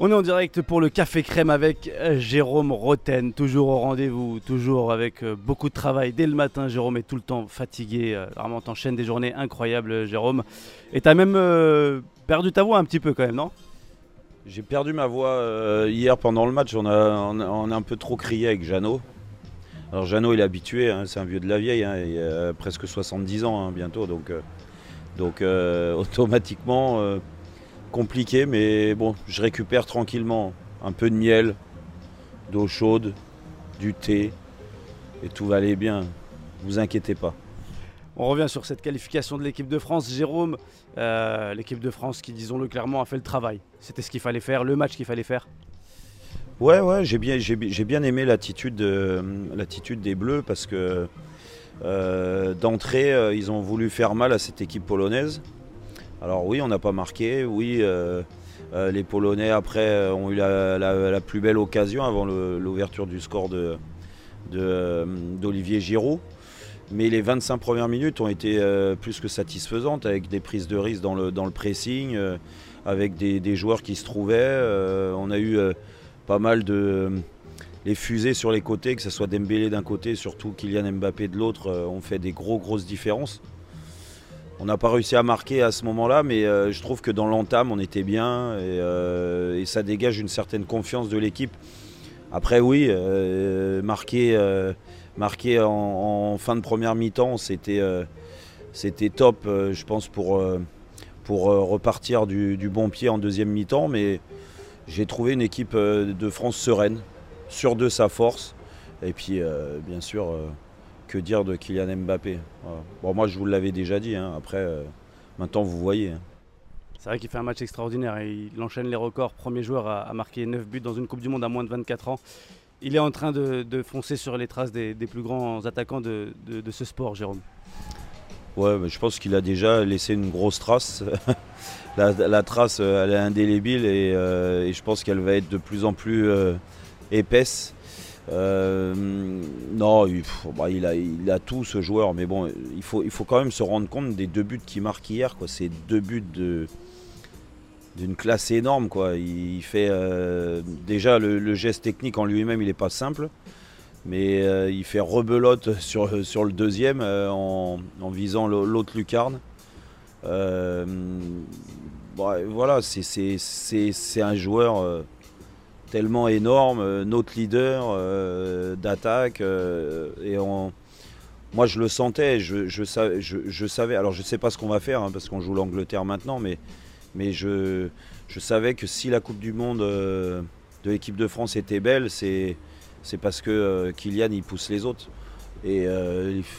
On est en direct pour le Café Crème avec euh, Jérôme Roten, toujours au rendez-vous, toujours avec euh, beaucoup de travail dès le matin. Jérôme est tout le temps fatigué, euh, vraiment t'enchaînes des journées incroyables Jérôme. Et t'as même perdu ta voix un petit peu quand même, non? J'ai perdu ma voix hier pendant le match, on a, un peu trop crié avec Jeannot. Alors Jeannot il est habitué, hein, c'est un vieux de la vieille, hein, il a presque 70 ans hein, bientôt, donc, donc automatiquement compliqué, mais bon, je récupère tranquillement un peu de miel, d'eau chaude, du thé, et tout va aller bien. Vous inquiétez pas. On revient sur cette qualification de l'équipe de France. Jérôme, euh, l'équipe de France qui, disons-le clairement, a fait le travail. C'était ce qu'il fallait faire, le match qu'il fallait faire. Ouais, ouais, j'ai bien, j'ai, bien aimé l'attitude, l'attitude des Bleus parce que euh, d'entrée, euh, ils ont voulu faire mal à cette équipe polonaise. Alors oui, on n'a pas marqué. Oui, euh, euh, les Polonais après euh, ont eu la, plus belle occasion avant l'ouverture du score d'Olivier Giroud. Mais les 25 premières minutes ont été plus que satisfaisantes avec des prises de risque dans le, pressing, avec des, joueurs qui se trouvaient. on a eu pas mal de les fusées sur les côtés, que ce soit Dembélé d'un côté, surtout Kylian Mbappé de l'autre, ont fait des gros grosses différences. On n'a pas réussi à marquer à ce moment-là, mais euh, je trouve que dans l'entame, on était bien euh, et, ça dégage une certaine confiance de l'équipe. Après, oui, euh, marquer, en, fin de première mi-temps, c'était top, je pense, pour, pour repartir du, du, bon pied en deuxième mi-temps. Mais j'ai trouvé une équipe de France sereine, sûre de sa force. Et puis, bien sûr que dire de Kylian Mbappé Bon, moi, je vous l'avais déjà dit. Hein. Après, euh, maintenant, vous voyez. Hein. C'est vrai qu'il fait un match extraordinaire. Il enchaîne les records. Premier joueur à, marquer 9 buts dans une Coupe du Monde à moins de 24 ans. Il est en train de, foncer sur les traces des, plus grands attaquants de, ce sport, Jérôme. Ouais, je pense qu'il a déjà laissé une grosse trace. la, trace, elle est indélébile et, euh, je pense qu'elle va être de plus en plus euh, épaisse. Euh, non, bah, il, a, tout ce joueur, mais bon, il faut, quand même se rendre compte des deux buts qu'il marque hier. C'est deux buts d'une classe énorme. Il fait euh, déjà le, geste technique en lui-même, il n'est pas simple, mais euh, il fait rebelote sur, sur le deuxième en, visant l'autre lucarne. voilà, c'est un joueur tellement énorme, euh, notre leader euh, d'attaque. Euh, et moi, je le sentais, je, je, savais. Alors, je ne sais pas ce qu'on va faire hein, parce qu'on joue l'Angleterre maintenant, mais, mais je, savais que si la Coupe du Monde de l'équipe de France était belle, c'est parce que Kylian il pousse les autres. Et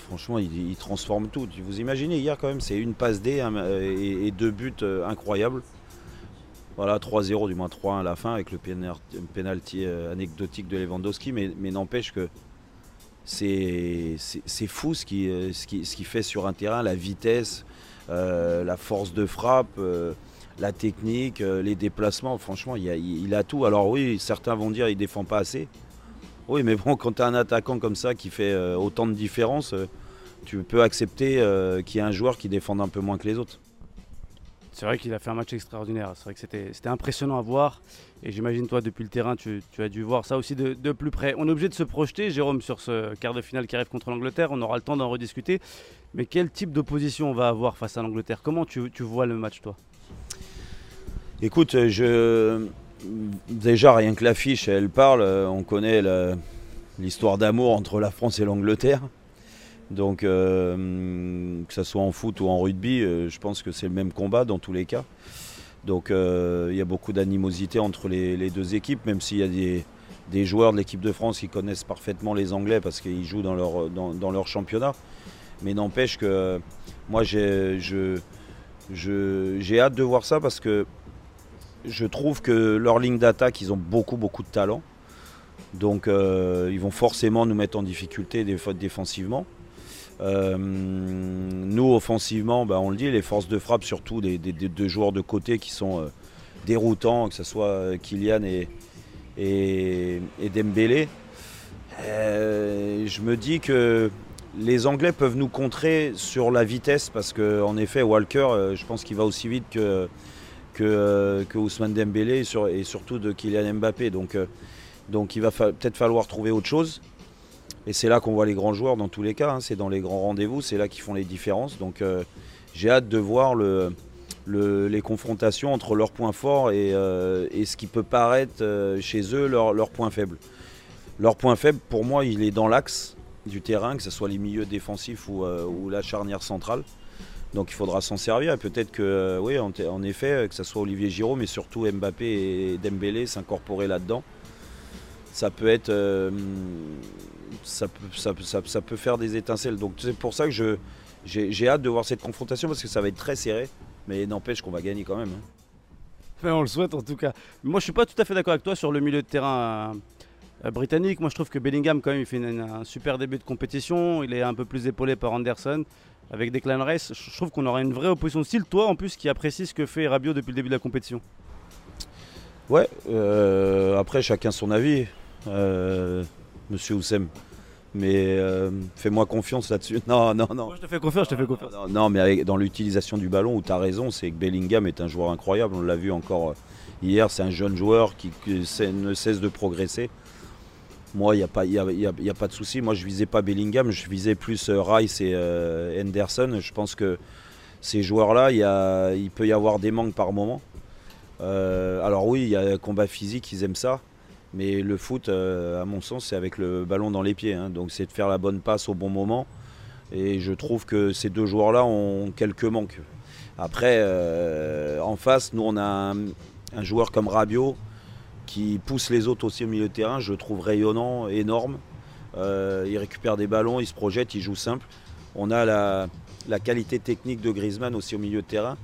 franchement, il, transforme tout. Vous imaginez, hier, quand même, c'est une passe D hein, et, deux buts incroyables. Voilà, 3-0, du moins 3-1 à la fin avec le penalty euh, anecdotique de Lewandowski, mais, n'empêche que c'est fou ce qu'il euh, qui, fait sur un terrain, la vitesse, euh, la force de frappe, la technique, les déplacements. Franchement, il a, il a, tout. Alors oui, certains vont dire qu'il ne défend pas assez. Oui, mais bon, quand tu as un attaquant comme ça qui fait autant de différence, tu peux accepter qu'il y ait un joueur qui défende un peu moins que les autres. C'est vrai qu'il a fait un match extraordinaire. C'est vrai que c'était impressionnant à voir. Et j'imagine, toi, depuis le terrain, tu, as dû voir ça aussi de, plus près. On est obligé de se projeter, Jérôme, sur ce quart de finale qui arrive contre l'Angleterre. On aura le temps d'en rediscuter. Mais quel type d'opposition on va avoir face à l'Angleterre? Comment tu, vois le match, toi? Écoute, je... déjà, rien que l'affiche, elle parle. On connaît l'histoire d'amour entre la France et l'Angleterre. Donc, euh, que ce soit en foot ou en rugby, euh, je pense que c'est le même combat dans tous les cas. Donc, euh, il y a beaucoup d'animosité entre les, deux équipes, même s'il y a des, joueurs de l'équipe de France qui connaissent parfaitement les Anglais parce qu'ils jouent dans leur, dans, leur championnat. Mais n'empêche que moi, j'ai hâte de voir ça parce que je trouve que leur ligne d'attaque, ils ont beaucoup, beaucoup de talent. Donc, ils vont forcément nous mettre en difficulté défensivement. Euh, nous, offensivement, bah, on le dit, les forces de frappe, surtout des, joueurs de côté qui sont euh, déroutants, que ce soit euh, Kylian et, et, Dembélé. je me dis que les Anglais peuvent nous contrer sur la vitesse parce qu'en effet, Walker, je pense qu'il va aussi vite que Ousmane Dembélé et, surtout de Kylian Mbappé. Donc, donc il va peut-être falloir trouver autre chose. Et c'est là qu'on voit les grands joueurs dans tous les cas. Hein. c'est dans les grands rendez-vous, c'est là qu'ils font les différences. Donc j'ai hâte de voir le, les confrontations entre leurs points forts et, ce qui peut paraître chez eux leurs leur points faibles. Leur point faible, pour moi, il est dans l'axe du terrain, que ce soit les milieux défensifs ou, euh, la charnière centrale. Donc il faudra s'en servir. peut-être que, euh, oui, en, effet, que ce soit Olivier Giraud, mais surtout Mbappé et Dembélé s'incorporer là-dedans, ça peut être. Ça, peut, faire des étincelles. Donc c'est pour ça que j'ai hâte de voir cette confrontation parce que ça va être très serré. Mais n'empêche qu'on va gagner quand même. Hein. on le souhaite en tout cas. Moi je suis pas tout à fait d'accord avec toi sur le milieu de terrain euh, britannique. Moi, je trouve que Bellingham, quand même, il fait un super début de compétition. Il est un peu plus épaulé par Anderson. Avec Declan Rice, je trouve qu'on aura une vraie opposition de style. Toi, en plus, qui apprécie ce que fait Rabiot depuis le début de la compétition. Ouais, euh, après, chacun son avis, euh, monsieur Oussem. Mais fais-moi confiance là-dessus. Non, non, non. Moi, je te fais confiance, je te fais confiance. Non, mais dans l'utilisation du ballon, où tu as raison, c'est que Bellingham est un joueur incroyable. On l'a vu encore hier. C'est un jeune joueur qui ne cesse de progresser. Moi, il n'y a, pas, y a, pas de souci. Moi, je visais pas Bellingham, je visais plus euh, Rice et euh, Henderson. Je pense que ces joueurs-là, il peut y avoir des manques par moment. Euh, alors oui, il y a un combat physique, ils aiment ça. Mais le foot, à mon sens, c'est avec le ballon dans les pieds. Hein. Donc c'est de faire la bonne passe au bon moment. Et je trouve que ces deux joueurs-là ont quelques manques. Après, en face, nous, on a un, joueur comme Rabiot qui pousse les autres aussi au milieu de terrain. Je le trouve rayonnant, énorme. Euh, il récupère des ballons, il se projette, il joue simple. On a la, qualité technique de Griezmann aussi au milieu de terrain.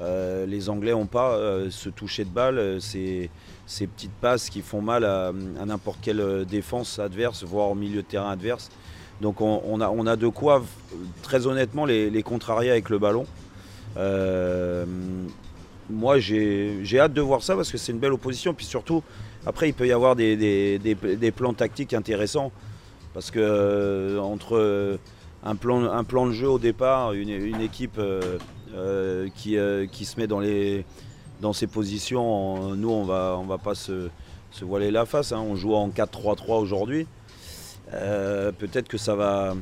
Euh, les Anglais n'ont pas euh, ce toucher de balle, ces, ces, petites passes qui font mal à, n'importe quelle défense adverse, voire au milieu de terrain adverse. Donc on, a, on a, de quoi, très honnêtement, les, les, contrarier avec le ballon moi j'ai hâte de voir ça parce que c'est une belle opposition. Puis surtout, après, il peut y avoir des, plans tactiques intéressants. Parce que euh, entre euh, un, plan, un plan de jeu au départ, une, équipe euh, qui, qui, se met dans, les, dans ses positions, nous on va, on va pas se, voiler la face. Hein. On joue en 4-3-3 aujourd'hui. Peut-être que ça va,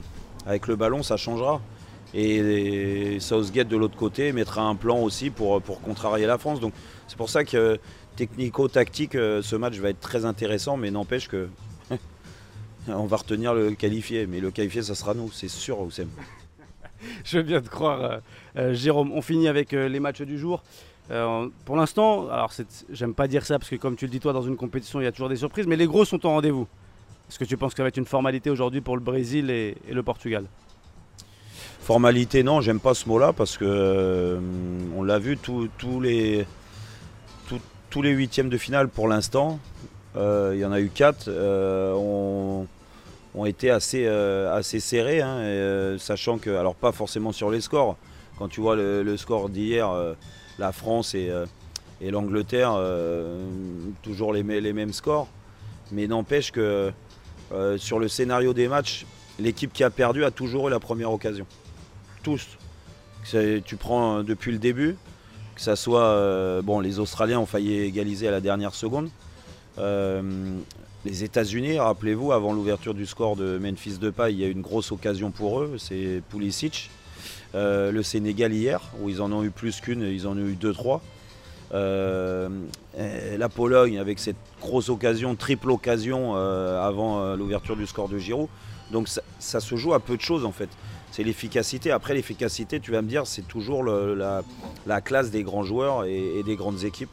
avec le ballon, ça changera. Et Southgate de l'autre côté mettra un plan aussi pour, pour contrarier la France. Donc c'est pour ça que technico-tactique, euh, ce match va être très intéressant, mais n'empêche que on va retenir le qualifié. Mais le qualifié, ça sera nous, c'est sûr, Oussem. Je veux bien te croire, euh, euh, Jérôme. On finit avec les matchs du jour. pour l'instant, alors j'aime pas dire ça parce que comme tu le dis toi, dans une compétition, il y a toujours des surprises, mais les gros sont en rendez-vous. Est-ce que tu penses que ça va être une formalité aujourd'hui pour le Brésil et le Portugal? Formalité, non, j'aime pas ce mot-là parce que euh, on l'a vu tous les huitièmes de finale pour l'instant. Euh, il y en a eu quatre. Euh, ont, été assez assez serrés, hein, sachant que alors pas forcément sur les scores. Quand tu vois le, score d'hier, la France et, l'Angleterre, toujours les, mêmes scores. Mais n'empêche que sur le scénario des matchs, l'équipe qui a perdu a toujours eu la première occasion tous. Tu prends euh, depuis le début, que ça soit. Euh, bon, les Australiens ont failli égaliser à la dernière seconde. Euh, les États-Unis, rappelez-vous, avant l'ouverture du score de Memphis Depay, il y a eu une grosse occasion pour eux, c'est Pulisic. le Sénégal hier, où ils en ont eu plus qu'une, ils en ont eu deux, trois. la Pologne avec cette grosse occasion, triple occasion avant l'ouverture du score de Giroud. Donc ça, se joue à peu de choses en fait c'est l'efficacité. Après, l'efficacité, tu vas me dire, c'est toujours la, classe des grands joueurs et, des grandes équipes.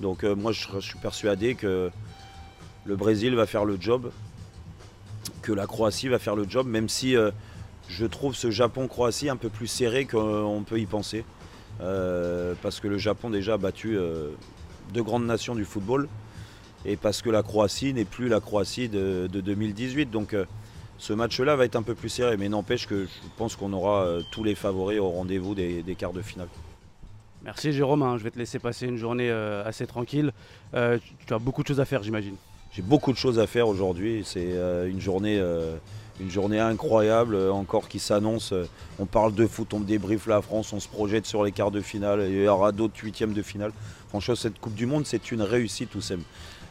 Donc euh, moi, je, suis persuadé que le Brésil va faire le job, que la Croatie va faire le job, même si euh, je trouve ce Japon-Croatie un peu plus serré qu'on peut y penser. Euh, parce que le Japon déjà a battu deux grandes nations du football et parce que la Croatie n'est plus la Croatie de, de 2018. Donc ce match-là va être un peu plus serré, mais n'empêche que je pense qu'on aura euh, tous les favoris au rendez-vous des, quarts de finale. Merci Jérôme, hein. je vais te laisser passer une journée euh, assez tranquille. Euh, tu as beaucoup de choses à faire j'imagine. J'ai beaucoup de choses à faire aujourd'hui. C'est euh, une journée, euh, une journée incroyable euh, encore qui s'annonce. On parle de foot, on débriefe la France, on se projette sur les quarts de finale. Il y aura d'autres huitièmes de finale. Franchement, cette Coupe du Monde, c'est une réussite, Oussem.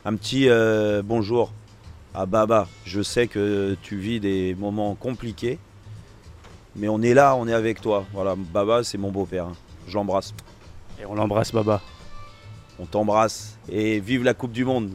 Un petit bonjour à Baba. Je sais que tu vis des moments compliqués, mais on est là, on est avec toi. Voilà, Baba, c'est mon beau-père. Hein. Je l'embrasse. Et on l'embrasse, Baba. On t'embrasse et vive la Coupe du Monde.